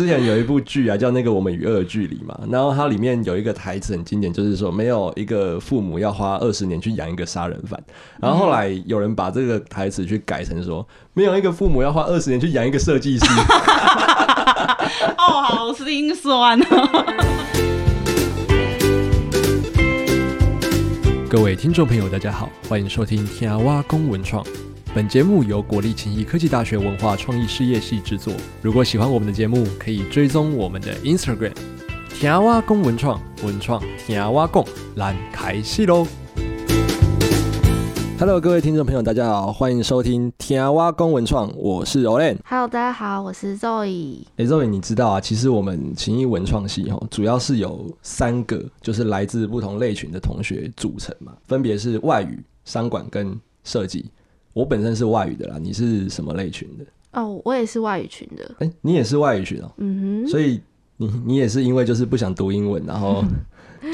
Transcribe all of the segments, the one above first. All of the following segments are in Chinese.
之前有一部剧啊，叫那个《我们与恶的距离》嘛，然后它里面有一个台词很经典，就是说没有一个父母要花二十年去养一个杀人犯，然后后来有人把这个台词去改成说，没有一个父母要花二十年去养一个设计师。哦，好心酸哦。各位听众朋友，大家好，欢迎收听《天蛙公文创》。本节目由国立勤益科技大学文化创意事业系制作。如果喜欢我们的节目，可以追踪我们的 Instagram“ 天蛙公文创”，文创天蛙共，来开戏喽！Hello，各位听众朋友，大家好，欢迎收听天蛙公文创，我是 Olen。Hello，大家好，我是 Zoe。哎，Zoe，你知道啊？其实我们勤益文创系哈，主要是有三个，就是来自不同类群的同学组成嘛，分别是外语、商管跟设计。我本身是外语的啦，你是什么类群的？哦，我也是外语群的。哎，你也是外语群哦。嗯哼。所以你你也是因为就是不想读英文，然后。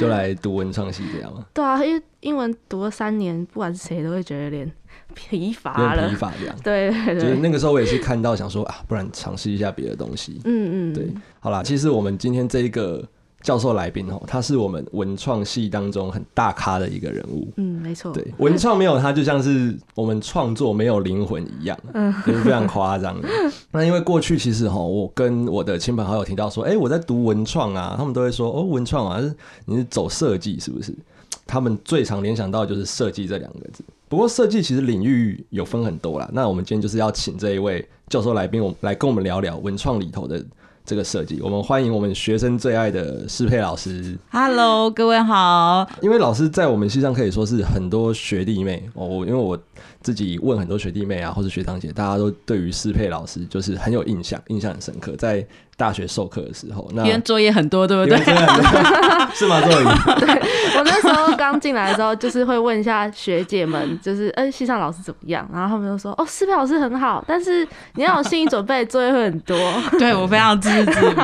就来读文创系这样吗？对啊，因为英文读了三年，不管是谁都会觉得有点疲乏了。疲乏这样。对对对。就是那个时候我也是看到想说啊，不然尝试一下别的东西。嗯嗯。对，好啦，其实我们今天这一个。教授来宾哦，他是我们文创系当中很大咖的一个人物。嗯，没错。对，文创没有他，就像是我们创作没有灵魂一样，嗯，就是非常夸张的。那因为过去其实哈，我跟我的亲朋好友提到说，哎，我在读文创啊，他们都会说，哦，文创啊，是你是走设计是不是？他们最常联想到就是设计这两个字。不过设计其实领域有分很多啦。那我们今天就是要请这一位教授来宾，我来跟我们聊聊文创里头的。这个设计，我们欢迎我们学生最爱的适配老师。Hello，各位好。因为老师在我们系上可以说是很多学弟妹哦，因为我自己问很多学弟妹啊，或者学长姐，大家都对于适配老师就是很有印象，印象很深刻。在大学授课的时候，那别作业很多，对不对？是吗？作业？对我那时候刚进来的时候，就是会问一下学姐们，就是哎，系上老师怎么样？然后他们就说，哦，师培老师很好，但是你要有心理准备，作业会很多。对我非常支持。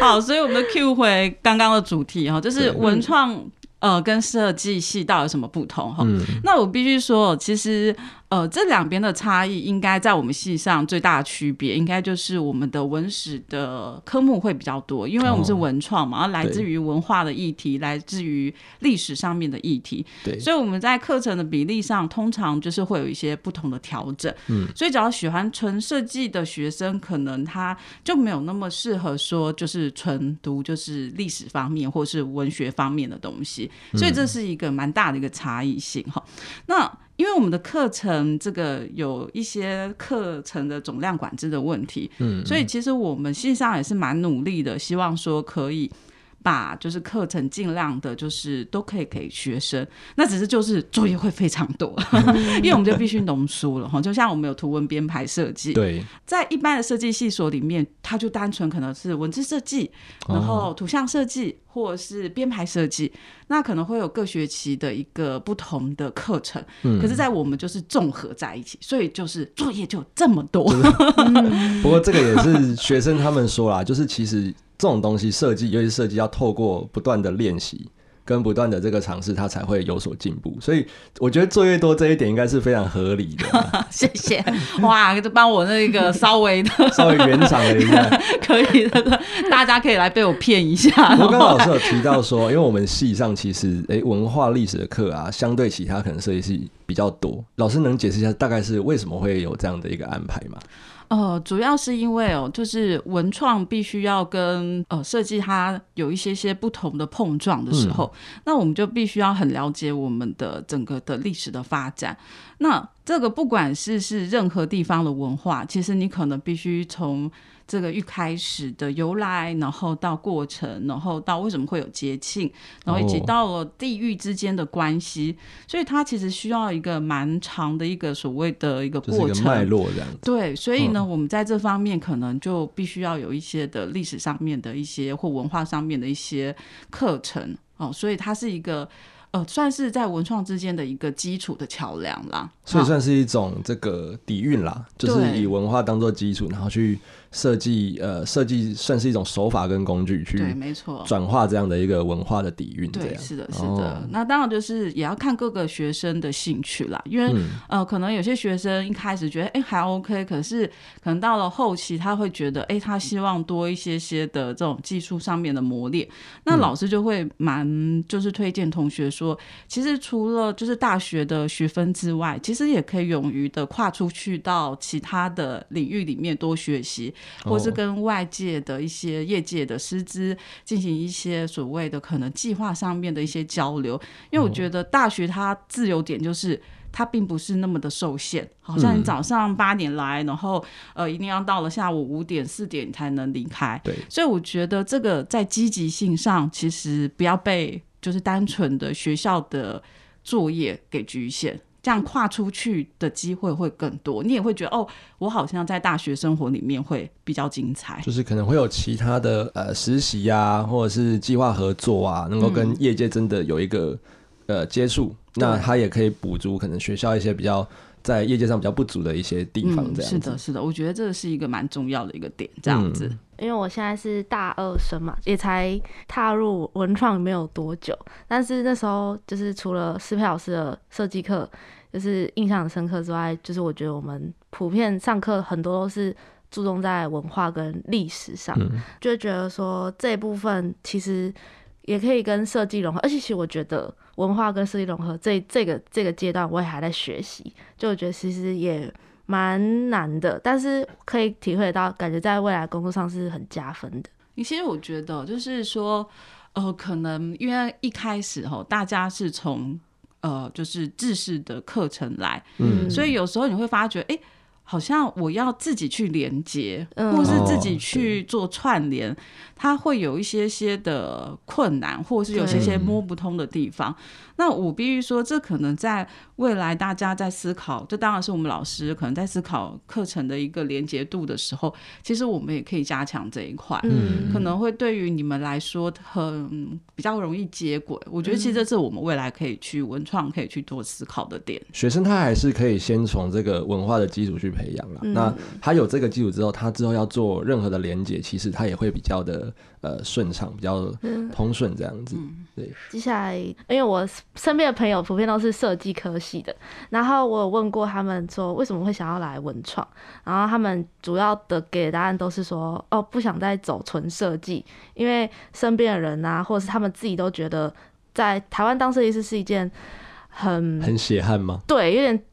好，所以我们的 Q 回刚刚的主题哈，就是文创呃跟设计系到底有什么不同哈？那我必须说，其实。呃，这两边的差异应该在我们系上最大的区别，应该就是我们的文史的科目会比较多，因为我们是文创嘛，来自于文化的议题，来自于历史上面的议题，对，所以我们在课程的比例上，通常就是会有一些不同的调整。嗯，所以只要喜欢纯设计的学生，可能他就没有那么适合说就是纯读就是历史方面或是文学方面的东西，所以这是一个蛮大的一个差异性哈。那因为我们的课程这个有一些课程的总量管制的问题，嗯，所以其实我们线上也是蛮努力的，希望说可以。把就是课程尽量的，就是都可以给学生，那只是就是作业会非常多，因为我们就必须浓缩了哈。就像我们有图文编排设计，对，在一般的设计系所里面，它就单纯可能是文字设计，然后图像设计或者是编排设计，那可能会有各学期的一个不同的课程。嗯，可是，在我们就是综合在一起，所以就是作业就这么多。不过这个也是学生他们说啦，就是其实。这种东西设计，尤其是设计，要透过不断的练习跟不断的这个尝试，它才会有所进步。所以我觉得作业多这一点应该是非常合理的。谢谢，哇，就帮我那个稍微的稍微圆场了一下，可以的，大家可以来被我骗一下。我刚老师有提到说，因为我们系上其实诶文化历史的课啊，相对其他可能设计系比较多。老师能解释一下大概是为什么会有这样的一个安排吗？呃，主要是因为哦，就是文创必须要跟呃设计它有一些些不同的碰撞的时候，那我们就必须要很了解我们的整个的历史的发展。那这个不管是是任何地方的文化，其实你可能必须从。这个一开始的由来，然后到过程，然后到为什么会有节庆，然后以及到了地域之间的关系，所以它其实需要一个蛮长的一个所谓的一个过程脉络这样。对，所以呢，我们在这方面可能就必须要有一些的历史上面的一些或文化上面的一些课程哦，所以它是一个。呃，算是在文创之间的一个基础的桥梁啦，所以算是一种这个底蕴啦，就是以文化当做基础，然后去设计呃设计算是一种手法跟工具去对，去没错。转化这样的一个文化的底蕴，对，是的，是哦的。那当然就是也要看各个学生的兴趣啦，因为、嗯呃，可能有些学生一开始觉得哎、还 OK，可是可能到了后期他会觉得哎、他希望多一些些的这种技术上面的磨练。那嗯老师就会蛮就是推荐同学说，其实除了就是大学的学分之外，其实也可以勇于的跨出去到其他的领域里面多学习，或是哦跟外界的一些业界的师资进行一些所谓的可能计划上面的一些交流。因为我觉得大学它自由点就是。它并不是那么的受限，好像你嗯早上八点来，然后呃一定要到了下午五点四点你才能离开。对，所以我觉得这个在积极性上，其实不要被就是单纯的学校的作业给局限，这样跨出去的机会会更多。你也会觉得哦，我好像在大学生活里面会比较精彩。就是可能会有其他的呃实习啊，或者是计划合作啊，能够跟业界真的有一个、呃接触，那对它也可以补足可能学校一些比较在业界上比较不足的一些地方，这样是的，是的，我觉得这是一个蛮重要的一个点，这样子。嗯因为我现在是大二生嘛，也才踏入文创没有多久，但是那时候就是除了施佩老师的设计课，就是印象很深刻之外，就是我觉得我们普遍上课很多都是注重在文化跟历史上，嗯。就会觉得说这部分其实也可以跟设计融合，而且其实我觉得文化跟设计融合这这个这个阶段我也还在学习，就我觉得其实也蛮难的，但是可以体会到，感觉在未来工作上是很加分的。你其实我觉得就是说，呃，可能因为一开始哈，大家是从呃就是知识的课程来，嗯。所以有时候你会发觉，哎、好像我要自己去连接，嗯。或是自己哦去做串联，它会有一些些的困难，或是有些些摸不通的地方。那我必须说，这可能在未来大家在思考，这当然是我们老师可能在思考课程的一个连接度的时候，其实我们也可以加强这一块。嗯可能会对于你们来说很比较容易接轨，我觉得其实这是我们未来可以去文创可以去做思考的点。学生他还是可以先从这个文化的基础去培养啦。嗯那他有这个基础之后，他之后要做任何的连接，其实他也会比较的呃顺畅，比较通顺这样子。对，接下来，因为我身边的朋友普遍都是设计科系的，然后我有问过他们说为什么会想要来文创，然后他们主要的给的答案都是说，哦，不想再走纯设计，因为身边的人啊，或者是他们自己都觉得在台湾当设计师是一件很很血汗吗？对，有点。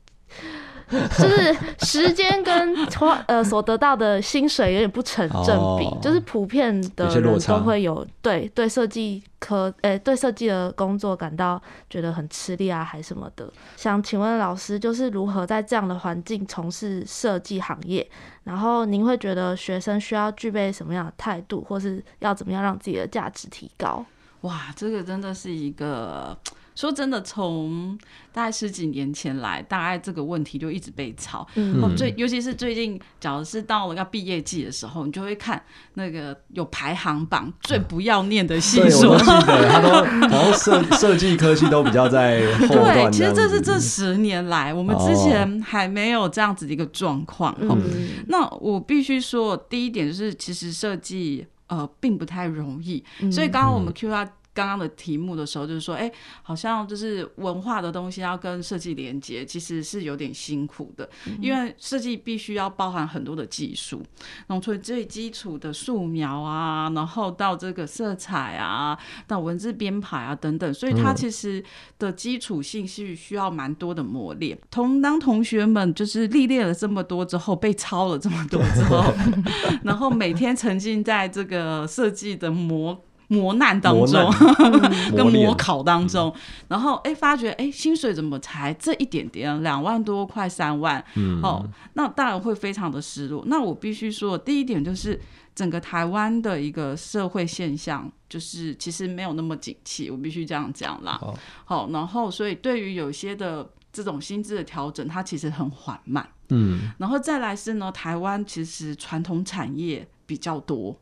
就是时间跟花呃所得到的薪水有点不成正比，哦就是普遍的人都会有对对设计科诶、对设计的工作感到觉得很吃力啊，还什么的。想请问老师，就是如何在这样的环境从事设计行业？然后您会觉得学生需要具备什么样的态度，或是要怎么样让自己的价值提高？哇，这个真的是一个说真的，从大概十几年前来，大概这个问题就一直被吵。嗯哦，最尤其是最近，假如是到了要毕业季的时候，你就会看那个有排行榜最不要念的系对，我数都。记得，他都然后设设计科系都比较在后对，其实这是这十年来，我们之前还没有这样子的一个状况。哦嗯那我必须说，第一点就是，其实设计呃并不太容易，嗯所以刚刚我们 Q 他刚刚的题目的时候，就是说，哎、好像就是文化的东西要跟设计连接，其实是有点辛苦的，因为设计必须要包含很多的技术，从最最基础的素描啊，然后到这个色彩啊，到文字编排啊等等，所以它其实的基础性是需要蛮多的磨练。同当同学们就是历练了这么多之后，被抄了这么多之后，然后每天沉浸在这个设计的磨磨难当中，跟磨考当中，然后哎、发觉哎、薪水怎么才这一点点，两万多快三万，嗯哦，那当然会非常的失落。那我必须说，第一点就是整个台湾的一个社会现象，就是其实没有那么景气，我必须这样讲啦。好好，然后所以对于有些的这种薪资的调整，它其实很缓慢。嗯然后再来是呢，台湾其实传统产业比较多。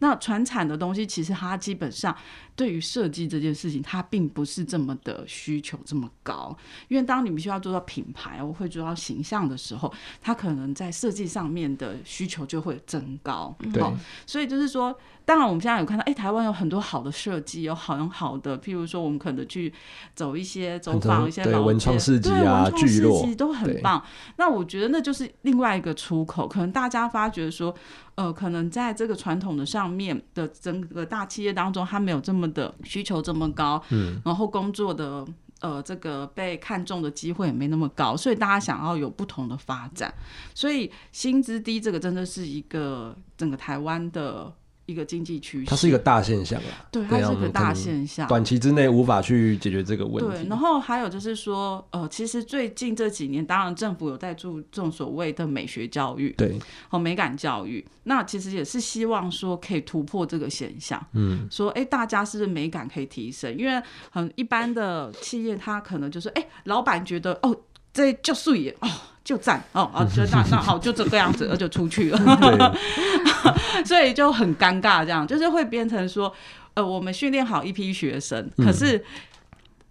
那传产的东西，其实它基本上对于设计这件事情，它并不是这么的需求这么高。因为当你们需要做到品牌，我会做到形象的时候，它可能在设计上面的需求就会增高。对，所以就是说，当然我们现在有看到，哎，台湾有很多好的设计，有很好的，譬如说，我们可能去走一些走访一些老文创市集啊，聚落都很棒。那我觉得那就是另外一个出口，可能大家发觉说。呃，可能在这个传统的上面的整个大企业当中，它没有这么的需求这么高，嗯，然后工作的呃这个被看中的机会也没那么高，所以大家想要有不同的发展，所以薪资低这个真的是一个整个台湾的。一个经济趋势，它是一个大现象啊。对，它是一个大现象，短期之内无法去解决这个问题。对，然后还有就是说，呃，其实最近这几年，当然政府有在注重所谓的美学教育，对，和美感教育，那其实也是希望说可以突破这个现象。嗯，说哎，大家是不是美感可以提升？因为很一般的企业，他可能就是哎，老板觉得哦，这就素哦。就赞哦 哦，就那那好，就这个样子，那就出去了。所以就很尴尬，这样就是会变成说，呃，我们训练好一批学生，可是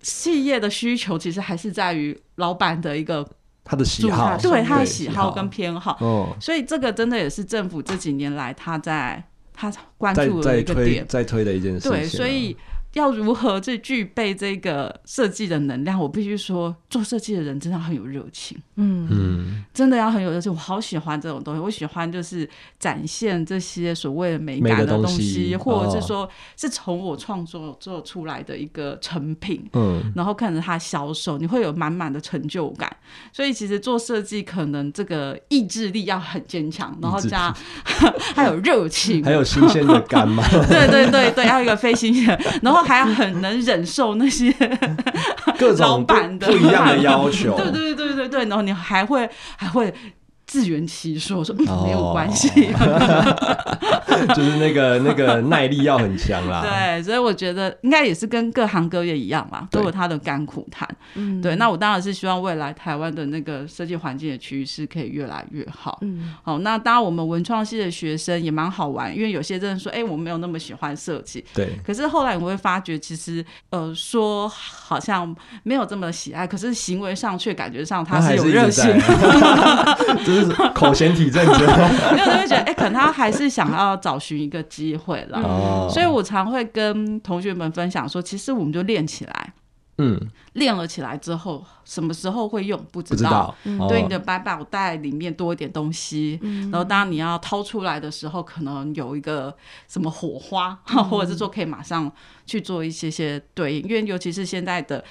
企业的需求其实还是在于老板的一个他的喜好，对他的喜好跟偏好。哦，所以这个真的也是政府这几年来他在他关注的一个点，在推的一件事。对，所以。要如何去具备这个设计的能量？我必须说，做设计的人真的很有热情。嗯嗯，真的要很有热情。我好喜欢这种东西，我喜欢就是展现这些所谓的美感的东西，或者是说是从我创作做出来的一个成品。嗯，然后看着它销售，你会有满满的成就感。所以其实做设计，可能这个意志力要很坚强，然后加 还有热情，还有新鲜的感嘛。对对对对，要一个非新鲜，然后。还很能忍受那些各种不一样的 要求，对对对对对对，然后你还会还会。自圆其说，说没有关系，就是那个那个耐力要很强啦。对，所以我觉得应该也是跟各行各业一样嘛，都有它的甘苦谈。嗯，对。那我当然是希望未来台湾的那个设计环境的趋势可以越来越好。嗯，好。那当然，我们文创系的学生也蛮好玩，因为有些真的说，哎，我没有那么喜欢设计。对。可是后来我会发觉，其实呃，说好像没有这么喜爱，可是行为上却感觉上他是有热情。口嫌体正 没有人会觉得，哎，可能他还是想要找寻一个机会了。哦，所以我常会跟同学们分享说，其实我们就练起来，嗯，练了起来之后，什么时候会用不知道。对你的百宝袋里面多一点东西，然后当你要掏出来的时候，可能有一个什么火花，或者是说可以马上去做一些些对应，因为尤其是现在的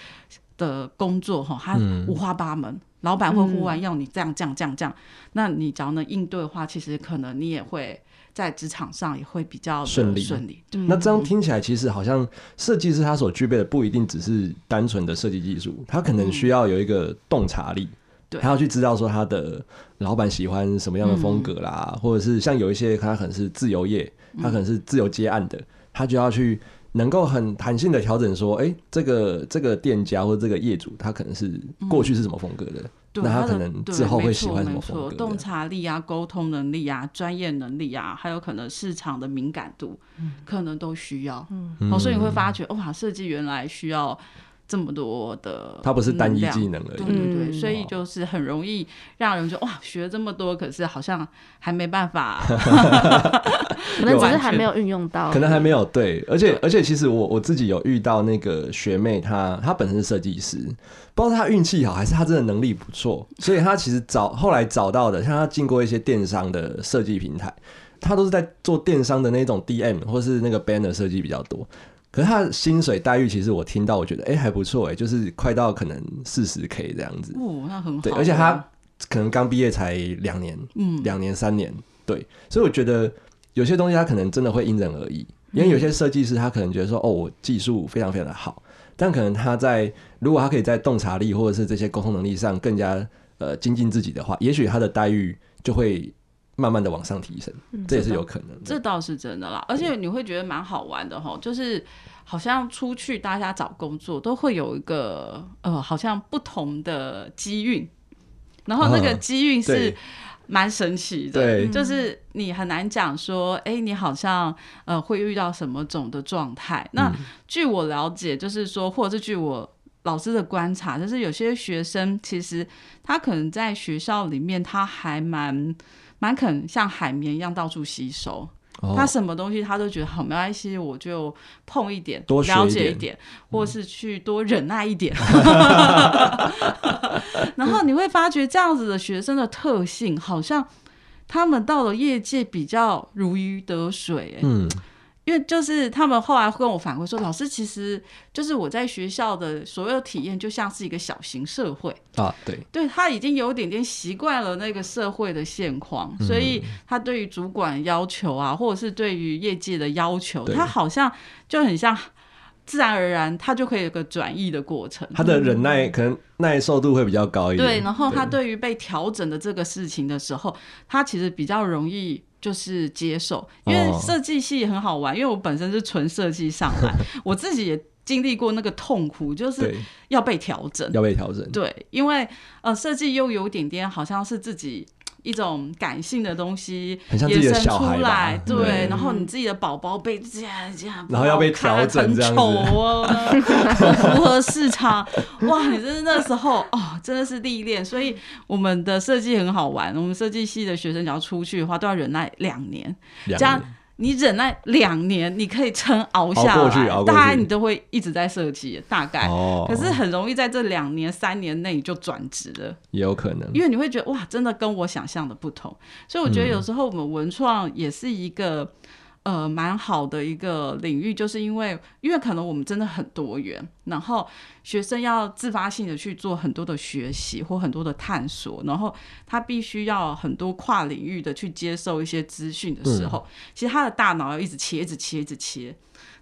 的工作哈，它五花八门。老板会忽然要你这样、这样、这样、这样，那你只要能应对的话，其实可能你也会在职场上也会比较顺利。顺利。那这样听起来，其实好像设计师他所具备的不一定只是单纯的设计技术，他可能需要有一个洞察力，他要去知道说他的老板喜欢什么样的风格啦，或者是像有一些他可能是自由业，他可能是自由接案的，他就要去。能够很弹性的调整，说，哎，这个这个店家或者这个业主，他可能是过去是什么风格的，那他可能之后会喜欢什么风格？洞察力啊，沟通能力啊，专业能力啊，还有可能市场的敏感度，可能都需要。嗯，所以你会发觉，哇，设计原来需要。这么多的，它不是单一技能而已，对对对，所以就是很容易让人就哇，学这么多，可是好像还没办法，可能只是还没有运用到，可能还没有对，而且而且其实我我自己有遇到那个学妹，她她本身是设计师，不知道她运气好还是她真的能力不错，所以她其实找后来找到的，像她进过一些电商的设计平台，她都是在做电商的那种 DM 或是那个 banner 设计比较多。可是他的薪水待遇，其实我听到，我觉得哎还不错哎，就是快到可能四十 K 这样子。哦，那很好。对，而且他可能刚毕业才两年，嗯，两年三年，对。所以我觉得有些东西他可能真的会因人而异，因为有些设计师他可能觉得说，哦，我技术非常非常的好，但可能他在如果他可以在洞察力或者是这些沟通能力上更加呃精进自己的话，也许他的待遇就会。慢慢的往上提升，这也是有可能。这倒是真的啦，而且你会觉得蛮好玩的哈，就是好像出去大家找工作都会有一个呃，好像不同的机运，然后那个机运是蛮神奇的。对，就是你很难讲说，哎，你好像呃会遇到什么种的状态。那据我了解，就是说，或者是据我老师的观察，就是有些学生其实他可能在学校里面，他还蛮蛮肯像海绵一样到处吸收。他什么东西他都觉得好没关系，我就碰一点，多了解一点，或是去多忍耐一点。然后你会发觉这样子的学生的特性，好像他们到了业界比较如鱼得水。嗯。因为就是他们后来跟我反馈说，老师其实就是我在学校的所有体验，就像是一个小型社会。啊，对，对他已经有点点习惯了那个社会的现况，所以他对于主管要求啊，或者是对于业界的要求，他好像就很像自然而然，他就可以有个转移的过程。他的忍耐可能耐受度会比较高一点，对，然后他对于被调整的这个事情的时候，他其实比较容易。就是接受，因为设计系很好玩，因为我本身是纯设计上来，我自己也经历过那个痛苦，就是要被调整，要被调整。对，因为呃，设计又有点点好像是自己。一种感性的东西衍生出来，对，然后你自己的宝宝被这样这样，然后要被调整，这样丑哦，不 符合市场，哇！你真是那时候哦，真的是历练。所以我们的设计很好玩，我们设计系的学生只要出去的话，都要忍耐两年，这样。你忍耐两年，你可以撑熬下来，大概你都会一直在设计，大概。哦。可是很容易在这两年、三年内就转职了，也有可能。因为你会觉得哇，真的跟我想象的不同，所以我觉得有时候我们文创也是一个。呃，蛮好的一个领域，就是因为因为可能我们真的很多元，然后学生要自发性的去做很多的学习或很多的探索，然后他必须要很多跨领域的去接受一些资讯的时候，其实他的大脑要一直切，一直切，一直切。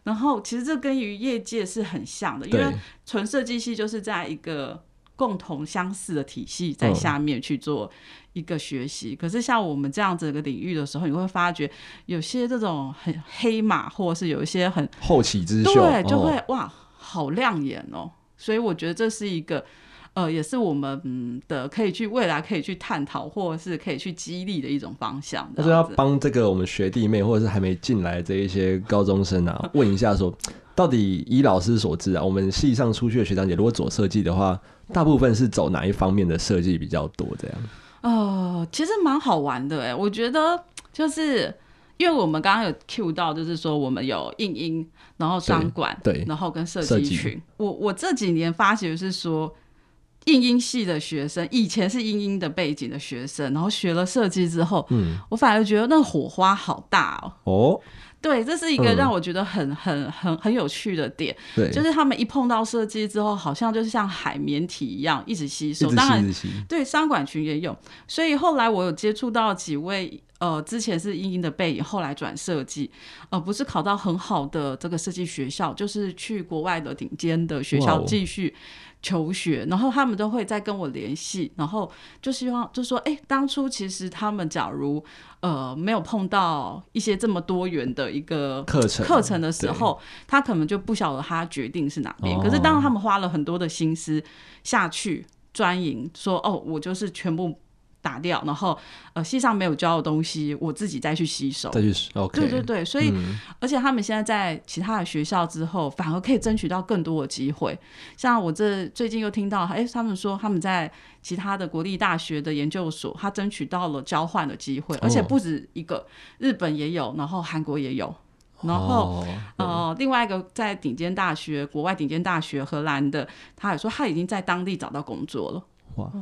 然后其实这跟于业界是很像的，因为纯设计系就是在一个共同相似的体系在下面去做。一个学习，可是像我们这样子一个领域的时候，你会发觉有些这种很黑马，或者是有一些很后起之秀，对，就会哇，好亮眼哦。所以我觉得这是一个，呃，也是我们的可以去未来可以去探讨，或者是可以去激励的一种方向。就是要帮这个我们学弟妹，或者是还没进来这一些高中生啊，问一下说，到底以老师所知啊，我们系上出去的学长姐，如果走设计的话，大部分是走哪一方面的设计比较多？这样。哦，其实蛮好玩的哎，我觉得就是因为我们刚刚有 Q 到，就是说我们有印音，然后商管，对，然后跟设计群。我我这几年发觉是说，印英系的学生以前是英英的背景的学生，然后学了设计之后，嗯，我反而觉得那个火花好大哦。哦。对，这是一个让我觉得很很很很有趣的点。对，就是他们一碰到设计之后，好像就是像海绵体一样一直吸收。当然，对商管群也有。所以后来我有接触到几位，呃，之前是英英的背影，后来转设计，呃，不是考到很好的这个设计学校，就是去国外的顶尖的学校继续。求学，然后他们都会再跟我联系，然后就希望就说，哎，当初其实他们假如呃没有碰到一些这么多元的一个课程课程的时候，他可能就不晓得他决定是哪边。可是当他们花了很多的心思下去专营，说哦，我就是全部。打掉，然后呃，系上没有教的东西，我自己再去吸收。再去 OK。对对对，所以而且他们现在在其他的学校之后，反而可以争取到更多的机会。像我这最近又听到，哎，他们说他们在其他的国立大学的研究所，他争取到了交换的机会，而且不止一个，日本也有，然后韩国也有，然后呃，另外一个在顶尖大学，国外顶尖大学，荷兰的，他也说他已经在当地找到工作了。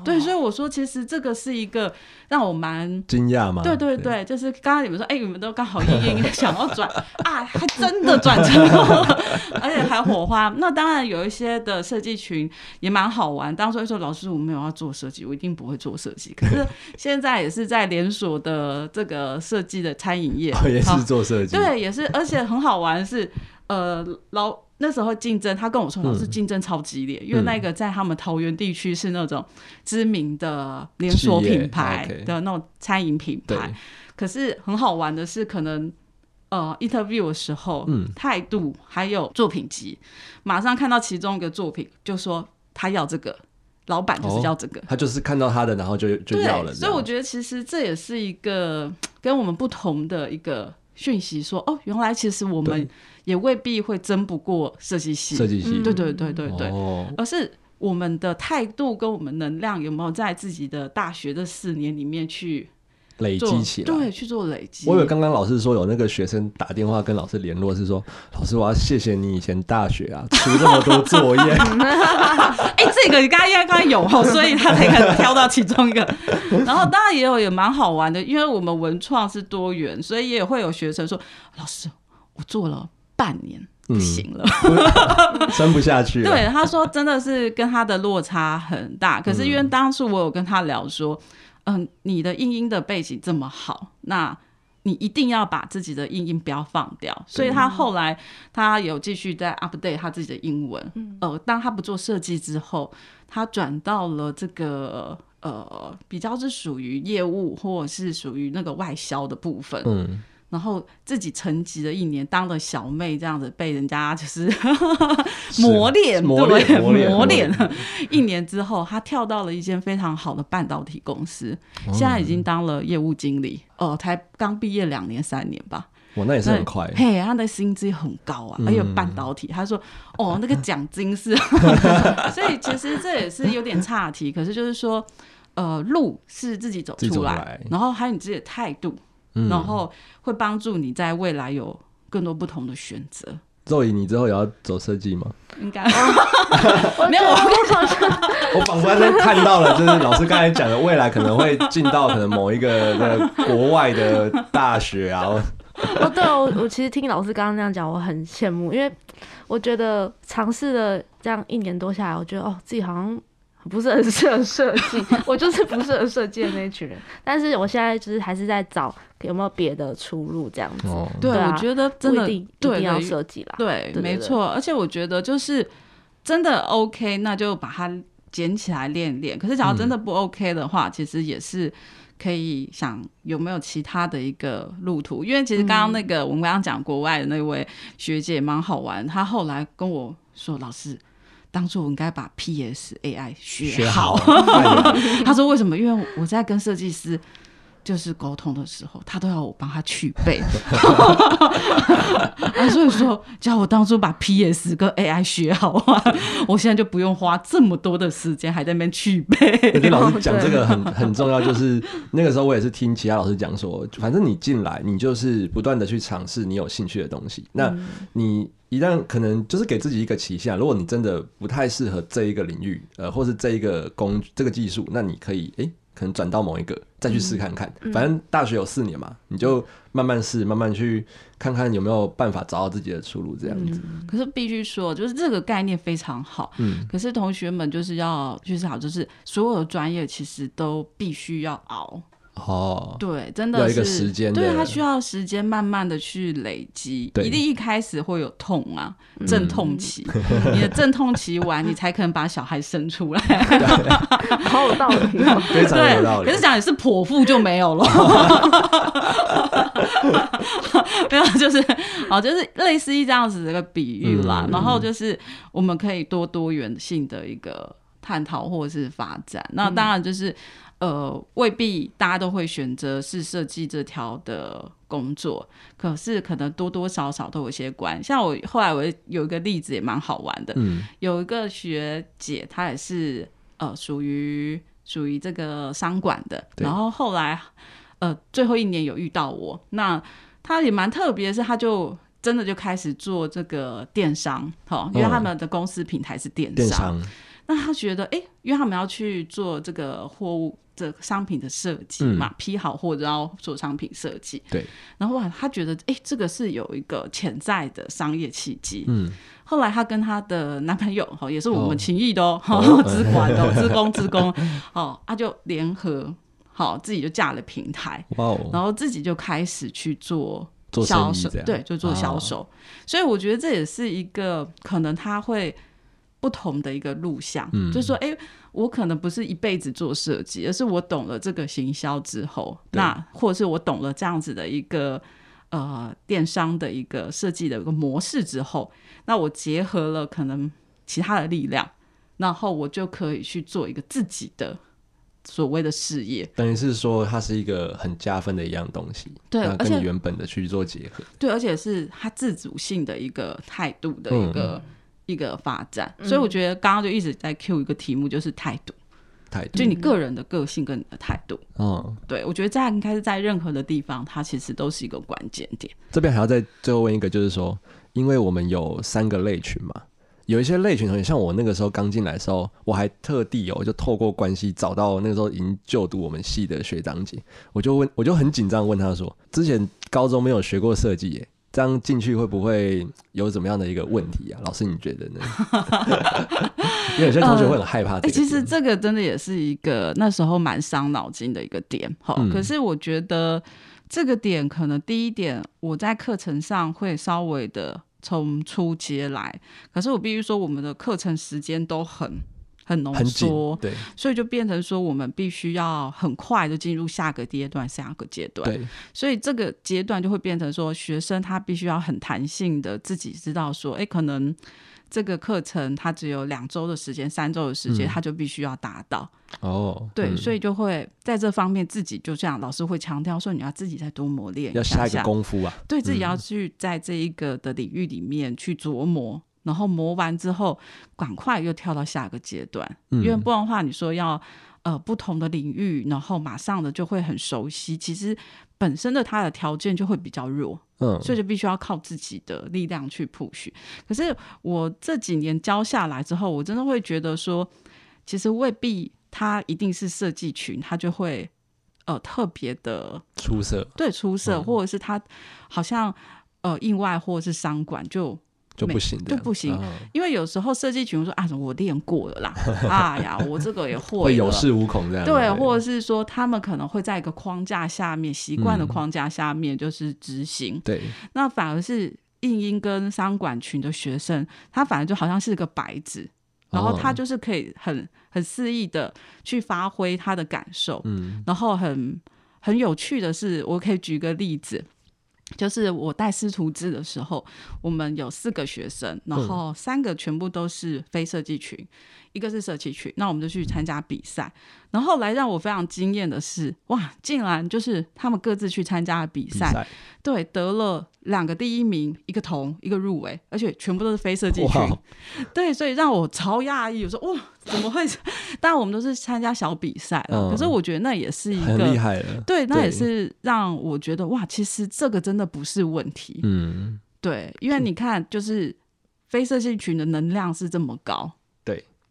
对，所以我说，其实这个是一个让我蛮惊讶嘛。对对对，就是刚刚你们说，哎，你们都刚好硬硬 想要转啊，还真的转成功了，而且还火花。那当然有一些的设计群也蛮好玩。当初说老师，我没有要做设计，我一定不会做设计。可是现在也是在连锁的这个设计的餐饮业，也是做设计。对，也是，而且很好玩是，呃，老。那时候竞争，他跟我说，老师竞争超激烈，因为那个在他们桃园地区是那种知名的连锁品牌的那种餐饮品牌。可是很好玩的是，可能呃，interview 的时候，态度还有作品集，马上看到其中一个作品，就说他要这个，老板就是要这个，他就是看到他的，然后就就要了。所以我觉得其实这也是一个 跟我们不同的一个讯息，说哦，原来其实我们也未必会争不过设计系，设计系，对对对对对，而是我们的态度跟我们能量有没有在自己的大学的四年里面去。累积起来，对，去做累积。我有刚刚老师说有那个学生打电话跟老师联络，是说老师我要谢谢你以前大学啊出这么多作业。哎，这个刚刚应该刚刚有哈，所以他才可能挑到其中一个。然后当然也有也蛮好玩的，因为我们文创是多元，所以也会有学生说老师我做了半年不行了，撑不下去。对，他说真的是跟他的落差很大。可是因为当初我有跟他聊说。嗯，你的英音的背景这么好，那你一定要把自己的英音不要放掉。所以他后来他有继续在 update 他自己的英文。呃，当他不做设计之后，他转到了这个呃比较是属于业务或者是属于那个外销的部分。嗯。然后自己沉寂了一年，当了小妹这样子，被人家就是磨练，磨练，磨练。一年之后，他跳到了一间非常好的半导体公司，现在已经当了业务经理。哦，才刚毕业两年三年吧？哇，那也是很快。嘿，他的薪资很高啊，还有半导体。他说：“哦，那个奖金是…… 所以其实这也是有点差题。可是就是说，呃，路是自己走出来，然后还有你自己的态度。”然后会帮助你在未来有更多不同的选择。肉姨，你之后也要走设计吗？应该 没有，我仿佛在看到了，就是老师刚才讲的，未来可能会进到可能某一个国外的大学啊。哦，对，我我其实听老师刚刚那样讲，我很羡慕，因为我觉得尝试了这样一年多下来，我觉得哦，自己好像。不是很适合设计，我就是不适合设计的那一群人。但是我现在就是还是在找有没有别的出路这样子。对，我觉得真的一定要设计啦。对，没错。而且我觉得就是真的 OK，那就把它捡起来练练。可是假如真的不 OK 的话，其实也是可以想有没有其他的一个路途。因为其实刚刚那个我们刚刚讲国外的那位学姐蛮好玩，她后来跟我说：“老师。”当初我应该把 PS AI 学好。他说为什么？因为我在跟设计师就是沟通的时候，他都要我帮他去背。所以说，叫我当初把 PS 跟 AI 学好啊，我现在就不用花这么多的时间还在那边去背。跟老师讲这个很很重要，就是那个时候我也是听其他老师讲说，反正你进来，你就是不断的去尝试你有兴趣的东西。那你。一旦可能就是给自己一个期限，如果你真的不太适合这一个领域，呃，或是这一个工这个技术，那你可以哎，可能转到某一个再去试看看。反正大学有四年嘛，你就慢慢试，慢慢去看看有没有办法找到自己的出路这样子。可是必须说，就是这个概念非常好。嗯。可是同学们就是要就是好，就是所有的专业其实都必须要熬。哦，对，真的是，对，他需要时间慢慢的去累积，一定一开始会有痛啊，阵痛期，你的阵痛期完，你才可能把小孩生出来，好有道理，非常有道理。可是讲你是剖腹就没有了，没有，就是哦，就是类似于这样子的一个比喻啦。然后就是我们可以多多元性的一个探讨或者是发展，那当然就是。呃，未必大家都会选择是设计这条的工作，可是可能多多少少都有些关。像我后来我有一个例子也蛮好玩的，嗯，有一个学姐，她也是呃属于属于这个商管的，然后后来呃最后一年有遇到我，那她也蛮特别，是她就真的就开始做这个电商，哈，因为他们的公司平台是电商，那他觉得哎，因为他们要去做这个货物。这商品的设计嘛，批好货然后做商品设计。对，然后哇，他觉得哎，这个是有一个潜在的商业契机。嗯，后来她跟她的男朋友哈，也是我们情谊的哦，资管的，资工资工，哦，他就联合好自己就架了平台，哇哦，然后自己就开始去做销售，对，就做销售。所以我觉得这也是一个可能他会。不同的一个路向，就是说，哎，我可能不是一辈子做设计，而是我懂了这个行销之后，那或者是我懂了这样子的一个呃电商的一个设计的一个模式之后，那我结合了可能其他的力量，然后我就可以去做一个自己的所谓的事业。等于是说，它是一个很加分的一样东西，对，而且跟你原本的去做结合。对，而且是它自主性的一个态度的一个、嗯一个发展。所以我觉得刚刚就一直在 Q 一个题目，就是态度，态度就你个人的个性跟你的态度。嗯，对我觉得在应该是在任何的地方，它其实都是一个关键点。这边还要再最后问一个，就是说，因为我们有三个类群嘛，有一些类群同学，像我那个时候刚进来的时候，我还特地哦，就透过关系找到那个时候已经就读我们系的学长姐，我就问，我就很紧张问他说，之前高中没有学过设计耶。这样进去会不会有怎么样的一个问题啊？老师，你觉得呢？因为有些同学会很害怕。其实这个真的也是一个那时候蛮伤脑筋的一个点。好、嗯可是我觉得这个点可能第一点，我在课程上会稍微的从初阶来，可是我必须说，我们的课程时间都很很浓缩，，对所以就变成说，我们必须要很快的进入下个阶段、下个阶段。对，所以这个阶段就会变成说，学生他必须要很弹性的自己知道说，哎，可能这个课程它只有两周的时间、三周的时间，嗯他就必须要达到。哦，对，嗯所以就会在这方面自己就这样，老师会强调说，你要自己再多磨练要下一个下，功夫啊，对自己要去在这一个的领域里面去琢磨。然后磨完之后，赶快又跳到下一个阶段，嗯因为不然的话，你说要呃不同的领域，然后马上的就会很熟悉，其实本身的它的条件就会比较弱，嗯，所以就必须要靠自己的力量去 push。可是我这几年教下来之后，我真的会觉得说，其实未必它一定是设计群，它就会呃特别的出色对出色，嗯或者是它好像呃意外或者是商管就。没就不行，就不行哦因为有时候设计群说啊，我练过了啦，哎呀，我这个也 会会有恃无恐这样。对，或者是说他们可能会在一个框架下面，习惯的嗯框架下面就是执行，对，那反而是应英跟商管群的学生，他反而就好像是个白纸，然后他哦就是可以很很肆意的去发挥他的感受，嗯然后很很有趣的是，我可以举个例子。就是我带师徒制的时候，我们有四个学生，然后三个全部都是非设计群，一个是设计群。那我们就去参加比赛，然后后来让我非常惊艳的是，哇，竟然就是他们各自去参加了比赛，对，得了两个第一名，一个铜，一个入围，而且全部都是非设计群。对，所以让我超讶异，我说哇，怎么会？当然我们都是参加小比赛了，嗯可是我觉得那也是一很厉个。害的，对，那也是让我觉得哇，其实这个真的不是问题。嗯，对，因为你看，就是非设计群的能量是这么高，对，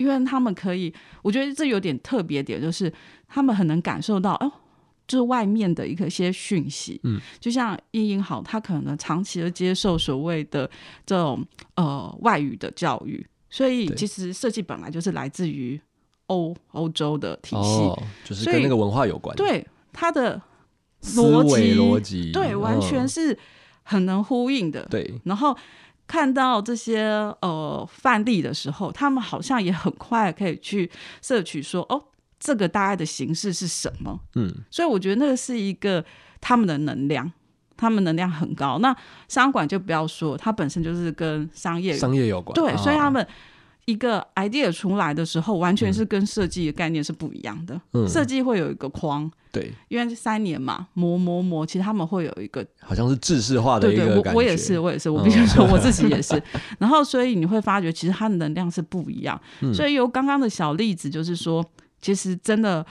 因为他们可以，我觉得这有点特别点，就是他们很能感受到，哦，就是外面的一个些讯息，嗯，就像英英好，他可能长期的接受所谓的这种呃外语的教育，所以其实设计本来就是来自于欧欧洲的体系，哦，就是跟那个文化有关，，对他的思逻维辑逻辑，对完全嗯。是很能呼应的，对，然后看到这些呃范例的时候，他们好像也很快可以去摄取说，哦，这个大概的形式是什么？嗯，所以我觉得那个是一个他们的能量，他们能量很高。那商管就不要说，它本身就是跟商业有商业有关，对，所以啊他们。一个 idea 出来的时候，完全是跟设计的概念是不一样的。嗯设计会有一个框，对，因为三年嘛，磨磨磨，其实他们会有一个好像是制式化的对对，一个感觉，我我也是，我也是，我嗯必须说我自己 也是。然后，所以你会发觉，其实它的能量是不一样。嗯所以由刚刚的小例子，就是说，其实真的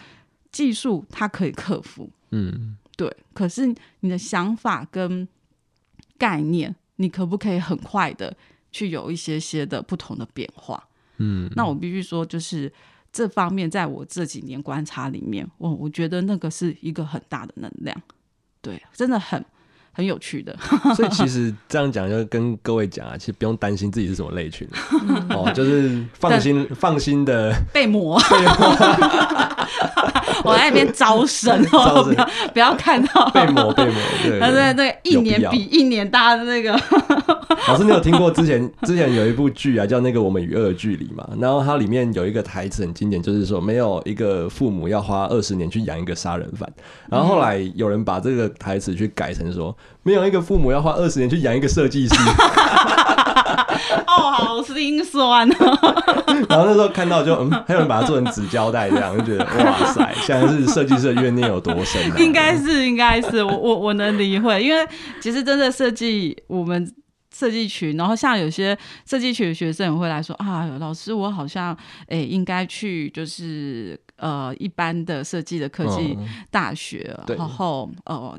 技术它可以克服，嗯，对。可是你的想法跟概念，你可不可以很快的去有一些些的不同的变化？嗯，那我必须说，就是这方面，在我这几年观察里面，我我觉得那个是一个很大的能量，对，真的很很有趣的。所以其实这样讲，就跟各位讲啊，其实不用担心自己是什么类群，哦，就是放心放心的被磨，我在那边招生哦，不要不要看到被磨被磨，对对对。那个一年比一年大的那个，老师，你有听过之前之前有一部剧啊，叫那个《我们与恶的距离》嘛？然后它里面有一个台词很经典，就是说没有一个父母要花二十年去养一个杀人犯。然后后来有人把这个台词去改成说，没有一个父母要花二十年去养一个设计师。哦，好心酸哦。然后那时候看到就嗯，还有人把它做成纸胶带，这样就觉得哇塞，现在是设计师的怨念有多深、啊？应该是，应该是，我我我能理会，因为其实真的设计我们。设计群，然后像有些设计群的学生也会来说啊，老师，我好像诶应该去就是呃一般的设计的科技大学，然后呃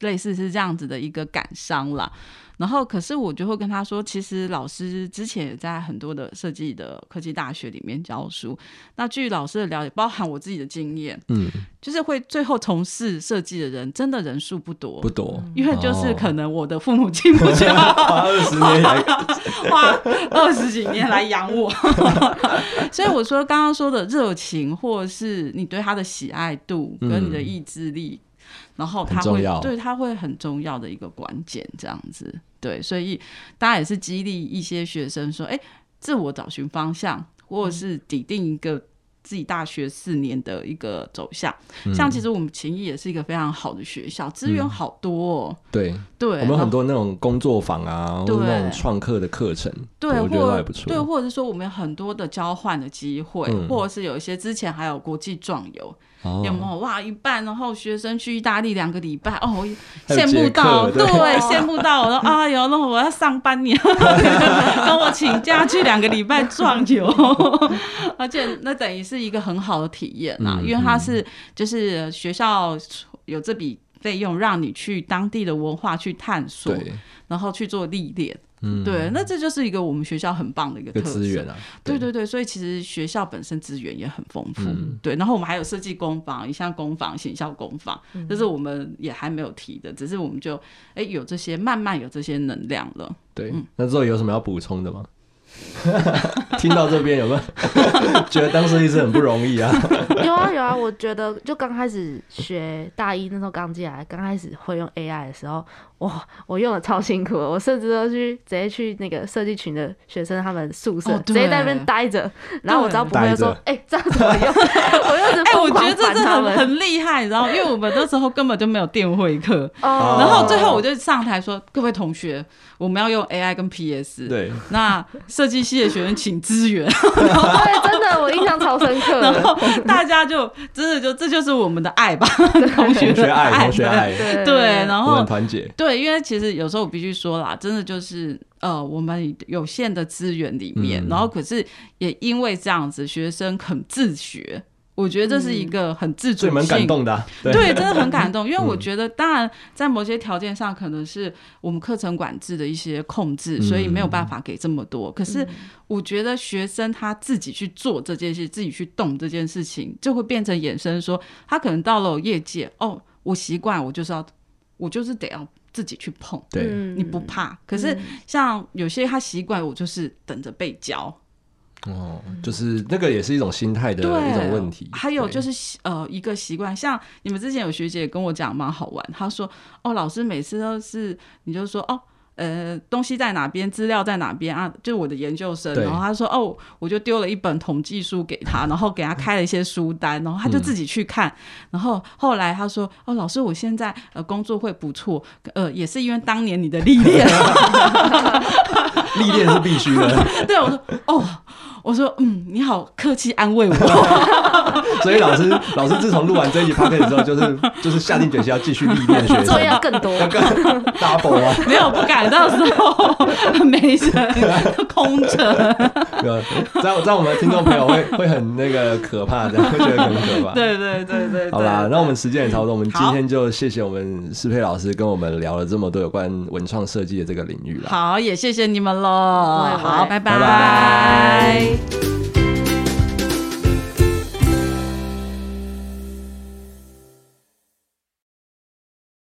类似是这样子的一个感伤啦。然后，可是我就会跟他说，其实老师之前也在很多的设计的科技大学里面教书。那据老师的了解，包含我自己的经验，嗯，就是会最后从事设计的人，真的人数不多，不多，因为就是可能我的父母亲不需要花二十年来 花二十几年来养我，所以我说刚刚说的热情，或是你对他的喜爱度跟你的意志力。然后他会对他会很重要的一个关键，这样子对，所以大家也是激励一些学生说，哎，自我找寻方向，或者是抵定一个。自己大学四年的一个走向，像其实我们勤益也是一个非常好的学校，资源好多。哦。对对，我们很多那种工作坊啊，或者那种创客的课程，对，我觉得还不错。对，或者是说我们有很多的交换的机会，或者是有一些之前还有国际壮游，有没有？哇，一半然后学生去意大利两个礼拜，哦，羡慕到，对，羡慕到，我说啊哟，那我要上班年，跟我请假去两个礼拜壮游，而且那等于是。是一个很好的体验啦，因为它是就是学校有这笔费用让你去当地的文化去探索，然后去做历练，嗯，对，那这就是一个我们学校很棒的一个资源啊，对。对对，所以其实学校本身资源也很丰富，对，然后我们还有设计工坊，一项工坊、行销工坊，这是我们也还没有提的，只是我们就哎有这些慢慢有这些能量了，对，那之后有什么要补充的吗？听到这边有没有 觉得当设计师很不容易啊？有啊有啊，我觉得就刚开始学大一那时候刚进来，刚开始会用 AI 的时候。哇，我用的超辛苦，我甚至都去直接去那个设计群的学生他们宿舍，直接在那边待着，然后我只要不会说，哎，这样怎么用？我就哎，我觉得这真的很很厉害，然后因为我们那时候根本就没有电会课，哦然后最后我就上台说，各位同学，我们要用 AI 跟 PS，对，那设计系的学生请支援，对，真的我印象超深刻，然后大家就真的就这就是我们的爱吧，同学爱，同学爱，对，然后团结。对，因为其实有时候我必须说啦，真的就是呃，我们有限的资源里面，然后可是也因为这样子，学生肯自学，我觉得这是一个很自主性，蛮感动的。对，真的很感动，因为我觉得，当然在某些条件上，可能是我们课程管制的一些控制，所以没有办法给这么多。可是我觉得学生他自己去做这件事，自己去动这件事情，就会变成衍生说，他可能到了业界，哦，我习惯，我就是要，我就是得要。自己去碰，对，你不怕。可是像有些他习惯，我就是等着被教。哦，就是那个也是一种心态的一种问题。还有就是呃，一个习惯，像你们之前有学姐跟我讲，蛮好玩。她说：“哦，老师每次都是，你就说哦。”呃，东西在哪边？资料在哪边啊？就是我的研究生，然后他说：“哦，我就丢了一本统计书给他，然后给他开了一些书单，然后他就自己去看。然后后来他说：‘哦，老师，我现在呃工作会不错，呃，也是因为当年你的历练，历练是必须的。’对，我说：‘哦。’我说嗯，你好，客气安慰我。所以老师，老师自从录完这一集 p o d 之后，就是就是下定决心要继续历练学生，作业更多，要更 double 啊。没有不敢，到时候没人空着。在在我们听众朋友会会很那个可怕的，会觉得很可怕。对对对对。好啦，那我们时间也差不多，我们今天就谢谢我们适配老师跟我们聊了这么多有关文创设计的这个领域了。好，也谢谢你们喽。好，拜拜。Bye.